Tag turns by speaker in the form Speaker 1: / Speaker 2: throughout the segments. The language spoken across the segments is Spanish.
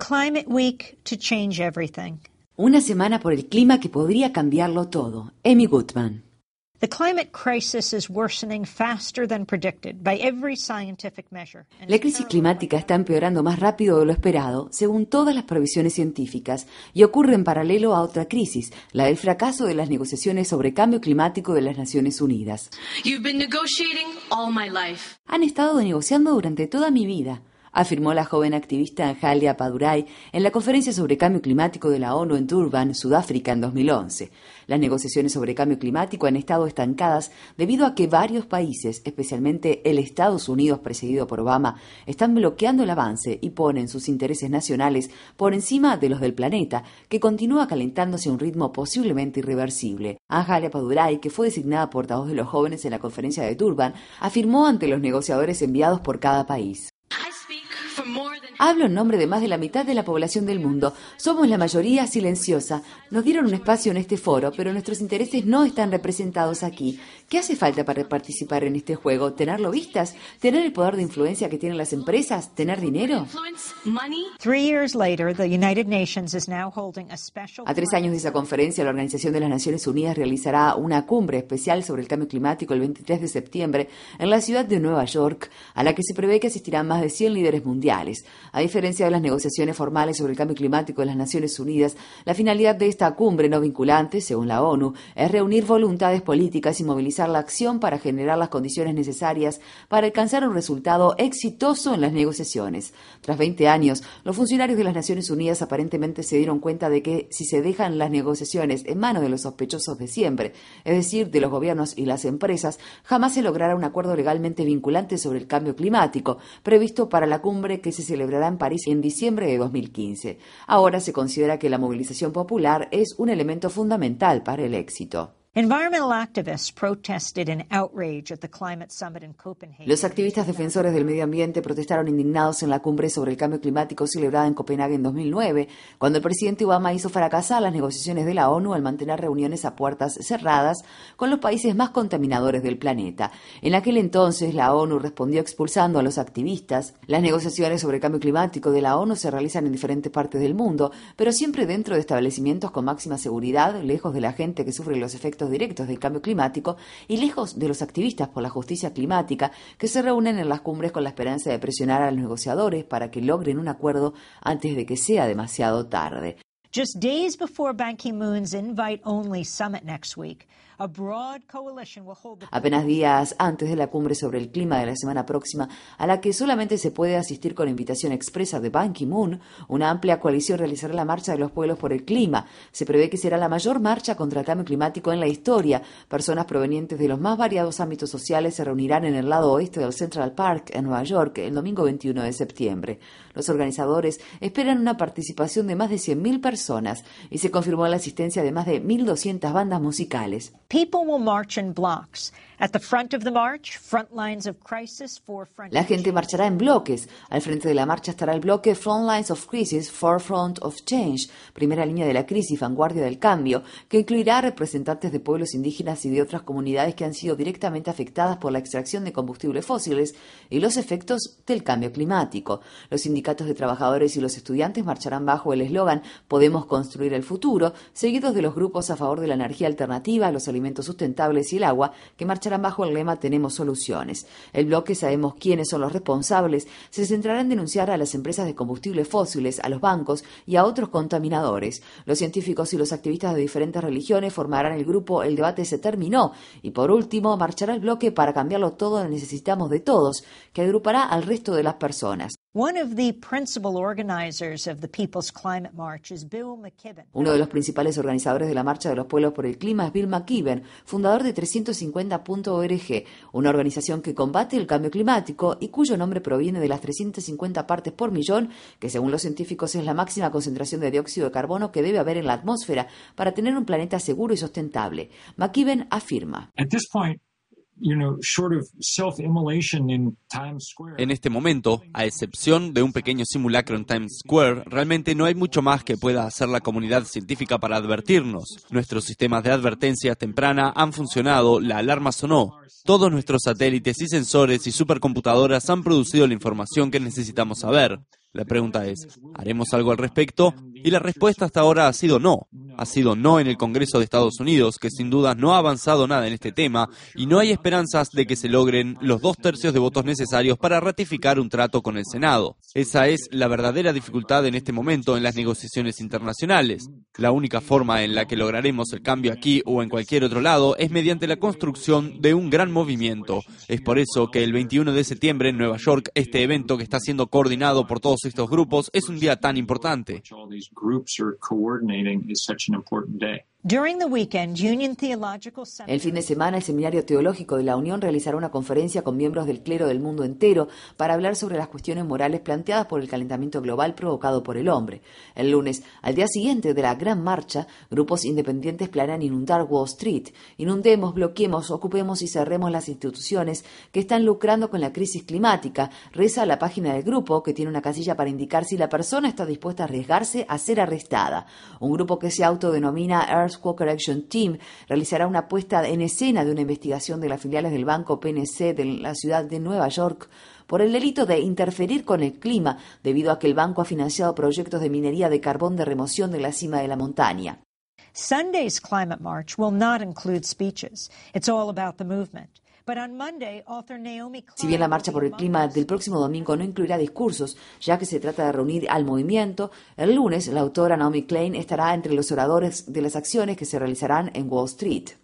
Speaker 1: climate week to change everything.
Speaker 2: Una semana por el clima que podría cambiarlo todo. Amy Goodman.
Speaker 1: The climate crisis is worsening faster than predicted by every scientific measure.
Speaker 2: La crisis climática está empeorando más rápido de lo esperado, según todas las previsiones científicas, y ocurre en paralelo a otra crisis, la del fracaso de las negociaciones sobre cambio climático de las Naciones Unidas.
Speaker 3: You've been negotiating all my life.
Speaker 2: Han estado negociando durante toda mi vida afirmó la joven activista Anjalia Paduray en la conferencia sobre cambio climático de la ONU en Durban, Sudáfrica, en 2011. Las negociaciones sobre cambio climático han estado estancadas debido a que varios países, especialmente el Estados Unidos presidido por Obama, están bloqueando el avance y ponen sus intereses nacionales por encima de los del planeta, que continúa calentándose a un ritmo posiblemente irreversible. Anjalia Paduray, que fue designada portavoz de los jóvenes en la conferencia de Durban, afirmó ante los negociadores enviados por cada país. for more Hablo en nombre de más de la mitad de la población del mundo. Somos la mayoría silenciosa. Nos dieron un espacio en este foro, pero nuestros intereses no están representados aquí. ¿Qué hace falta para participar en este juego? ¿Tenerlo vistas? ¿Tener el poder de influencia que tienen las empresas? ¿Tener dinero? A tres años de esa conferencia, la Organización de las Naciones Unidas realizará una cumbre especial sobre el cambio climático el 23 de septiembre en la ciudad de Nueva York, a la que se prevé que asistirán más de 100 líderes mundiales. A diferencia de las negociaciones formales sobre el cambio climático de las Naciones Unidas, la finalidad de esta cumbre no vinculante, según la ONU, es reunir voluntades políticas y movilizar la acción para generar las condiciones necesarias para alcanzar un resultado exitoso en las negociaciones. Tras 20 años, los funcionarios de las Naciones Unidas aparentemente se dieron cuenta de que si se dejan las negociaciones en manos de los sospechosos de siempre, es decir, de los gobiernos y las empresas, jamás se logrará un acuerdo legalmente vinculante sobre el cambio climático, previsto para la cumbre que se celebrará en París en diciembre de 2015. Ahora se considera que la movilización popular es un elemento fundamental para el éxito. Los activistas defensores del medio ambiente protestaron indignados en la cumbre sobre el cambio climático celebrada en Copenhague en 2009, cuando el presidente Obama hizo fracasar las negociaciones de la ONU al mantener reuniones a puertas cerradas con los países más contaminadores del planeta. En aquel entonces, la ONU respondió expulsando a los activistas. Las negociaciones sobre el cambio climático de la ONU se realizan en diferentes partes del mundo, pero siempre dentro de establecimientos con máxima seguridad, lejos de la gente que sufre los efectos directos del cambio climático y lejos de los activistas por la justicia climática que se reúnen en las cumbres con la esperanza de presionar a los negociadores para que logren un acuerdo antes de que sea demasiado tarde.
Speaker 1: Just days before Ban Ki-moon's invite-only summit next week,
Speaker 2: Apenas días antes de la cumbre sobre el clima de la semana próxima, a la que solamente se puede asistir con invitación expresa de Ban Ki-moon, una amplia coalición realizará la Marcha de los Pueblos por el Clima. Se prevé que será la mayor marcha contra el cambio climático en la historia. Personas provenientes de los más variados ámbitos sociales se reunirán en el lado oeste del Central Park, en Nueva York, el domingo 21 de septiembre. Los organizadores esperan una participación de más de 100.000 personas y se confirmó la asistencia de más de 1.200 bandas musicales. La gente marchará en bloques. Al frente de la marcha estará el bloque Front Lines of Crisis, Forefront of Change, primera línea de la crisis, vanguardia del cambio, que incluirá representantes de pueblos indígenas y de otras comunidades que han sido directamente afectadas por la extracción de combustibles fósiles y los efectos del cambio climático. Los sindicatos de trabajadores y los estudiantes marcharán bajo el eslogan Podemos construir el futuro, seguidos de los grupos a favor de la energía alternativa, los alimentos sustentables y el agua, que marcharán bajo el lema Tenemos soluciones. El bloque Sabemos quiénes son los responsables se centrará en denunciar a las empresas de combustibles fósiles, a los bancos y a otros contaminadores. Los científicos y los activistas de diferentes religiones formarán el grupo El debate se terminó y por último marchará el bloque para cambiarlo todo necesitamos de todos, que agrupará al resto de las personas. Uno de los principales organizadores de la Marcha de los Pueblos por el Clima es Bill McKibben, fundador de 350.org, una organización que combate el cambio climático y cuyo nombre proviene de las 350 partes por millón, que según los científicos es la máxima concentración de dióxido de carbono que debe haber en la atmósfera para tener un planeta seguro y sustentable. McKibben afirma.
Speaker 4: En este momento, a excepción de un pequeño simulacro en Times Square, realmente no hay mucho más que pueda hacer la comunidad científica para advertirnos. Nuestros sistemas de advertencia temprana han funcionado, la alarma sonó. Todos nuestros satélites y sensores y supercomputadoras han producido la información que necesitamos saber. La pregunta es, ¿haremos algo al respecto? Y la respuesta hasta ahora ha sido no. Ha sido no en el Congreso de Estados Unidos, que sin duda no ha avanzado nada en este tema, y no hay esperanzas de que se logren los dos tercios de votos necesarios para ratificar un trato con el Senado. Esa es la verdadera dificultad en este momento en las negociaciones internacionales. La única forma en la que lograremos el cambio aquí o en cualquier otro lado es mediante la construcción de un gran movimiento. Es por eso que el 21 de septiembre en Nueva York, este evento que está siendo coordinado por todos estos grupos es un día tan importante. groups are coordinating is such an important day.
Speaker 2: El fin de semana, el Seminario Teológico de la Unión realizará una conferencia con miembros del clero del mundo entero para hablar sobre las cuestiones morales planteadas por el calentamiento global provocado por el hombre. El lunes, al día siguiente de la gran marcha, grupos independientes planean inundar Wall Street. Inundemos, bloqueemos, ocupemos y cerremos las instituciones que están lucrando con la crisis climática. Reza la página del grupo, que tiene una casilla para indicar si la persona está dispuesta a arriesgarse a ser arrestada. Un grupo que se autodenomina Earth Walker Action Team realizará una puesta en escena de una investigación de las filiales del banco PNC de la ciudad de Nueva York por el delito de interferir con el clima debido a que el banco ha financiado proyectos de minería de carbón de remoción de la cima de la montaña.
Speaker 1: Sunday's climate march will not include speeches. It's all about the movement.
Speaker 2: Si bien la marcha por el clima del próximo domingo no incluirá discursos, ya que se trata de reunir al movimiento, el lunes la autora Naomi Klein estará entre los oradores de las acciones que se realizarán en Wall Street.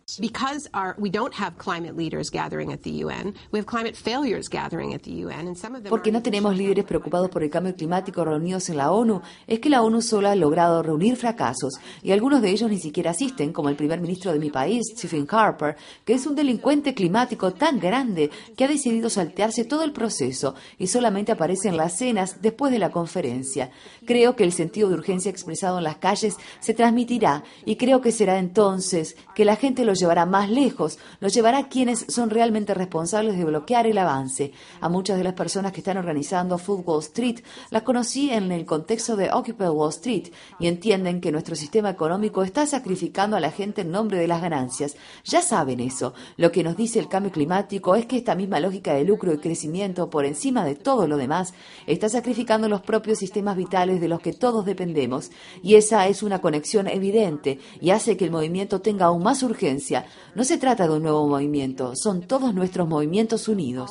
Speaker 2: Porque no tenemos líderes preocupados por el cambio climático reunidos en la ONU, es que la ONU solo ha logrado reunir fracasos y algunos de ellos ni siquiera asisten, como el primer ministro de mi país, Stephen Harper, que es un delincuente climático tan grande que ha decidido saltearse todo el proceso y solamente aparece en las cenas después de la conferencia. Creo que el sentido de urgencia expresado en las calles se transmitirá y creo que será entonces que la gente lo llevará más lejos, lo llevará a quienes son realmente responsables de bloquear el avance. A muchas de las personas que están organizando Food Wall Street las conocí en el contexto de Occupy Wall Street y entienden que nuestro sistema económico está sacrificando a la gente en nombre de las ganancias. Ya saben eso. Lo que nos dice el cambio climático es que esta misma lógica de lucro y crecimiento por encima de todo lo demás está sacrificando los propios sistemas vitales de los que todos dependemos y esa es una conexión evidente y hace que el movimiento tenga aún más urgencia no se trata de un nuevo movimiento, son todos nuestros movimientos unidos.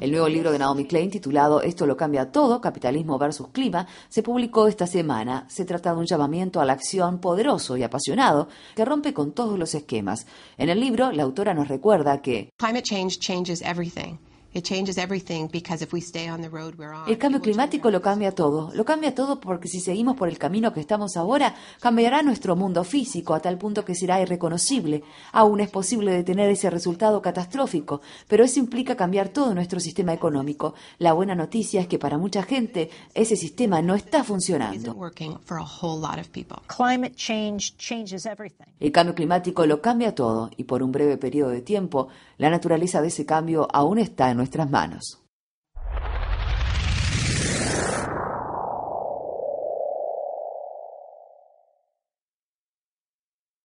Speaker 2: El nuevo libro de Naomi Klein titulado Esto lo cambia todo, capitalismo versus clima, se publicó esta semana. Se trata de un llamamiento a la acción poderoso y apasionado que rompe con todos los esquemas. En el libro, la autora nos recuerda que
Speaker 5: Climate change changes everything. El
Speaker 2: cambio climático lo cambia todo. Lo cambia todo porque si seguimos por el camino que estamos ahora, cambiará nuestro mundo físico a tal punto que será irreconocible. Aún es posible detener ese resultado catastrófico, pero eso implica cambiar todo nuestro sistema económico. La buena noticia es que para mucha gente ese sistema no está funcionando. El cambio climático lo cambia todo y por un breve periodo de tiempo, la naturaleza de ese cambio aún está en nuestras manos.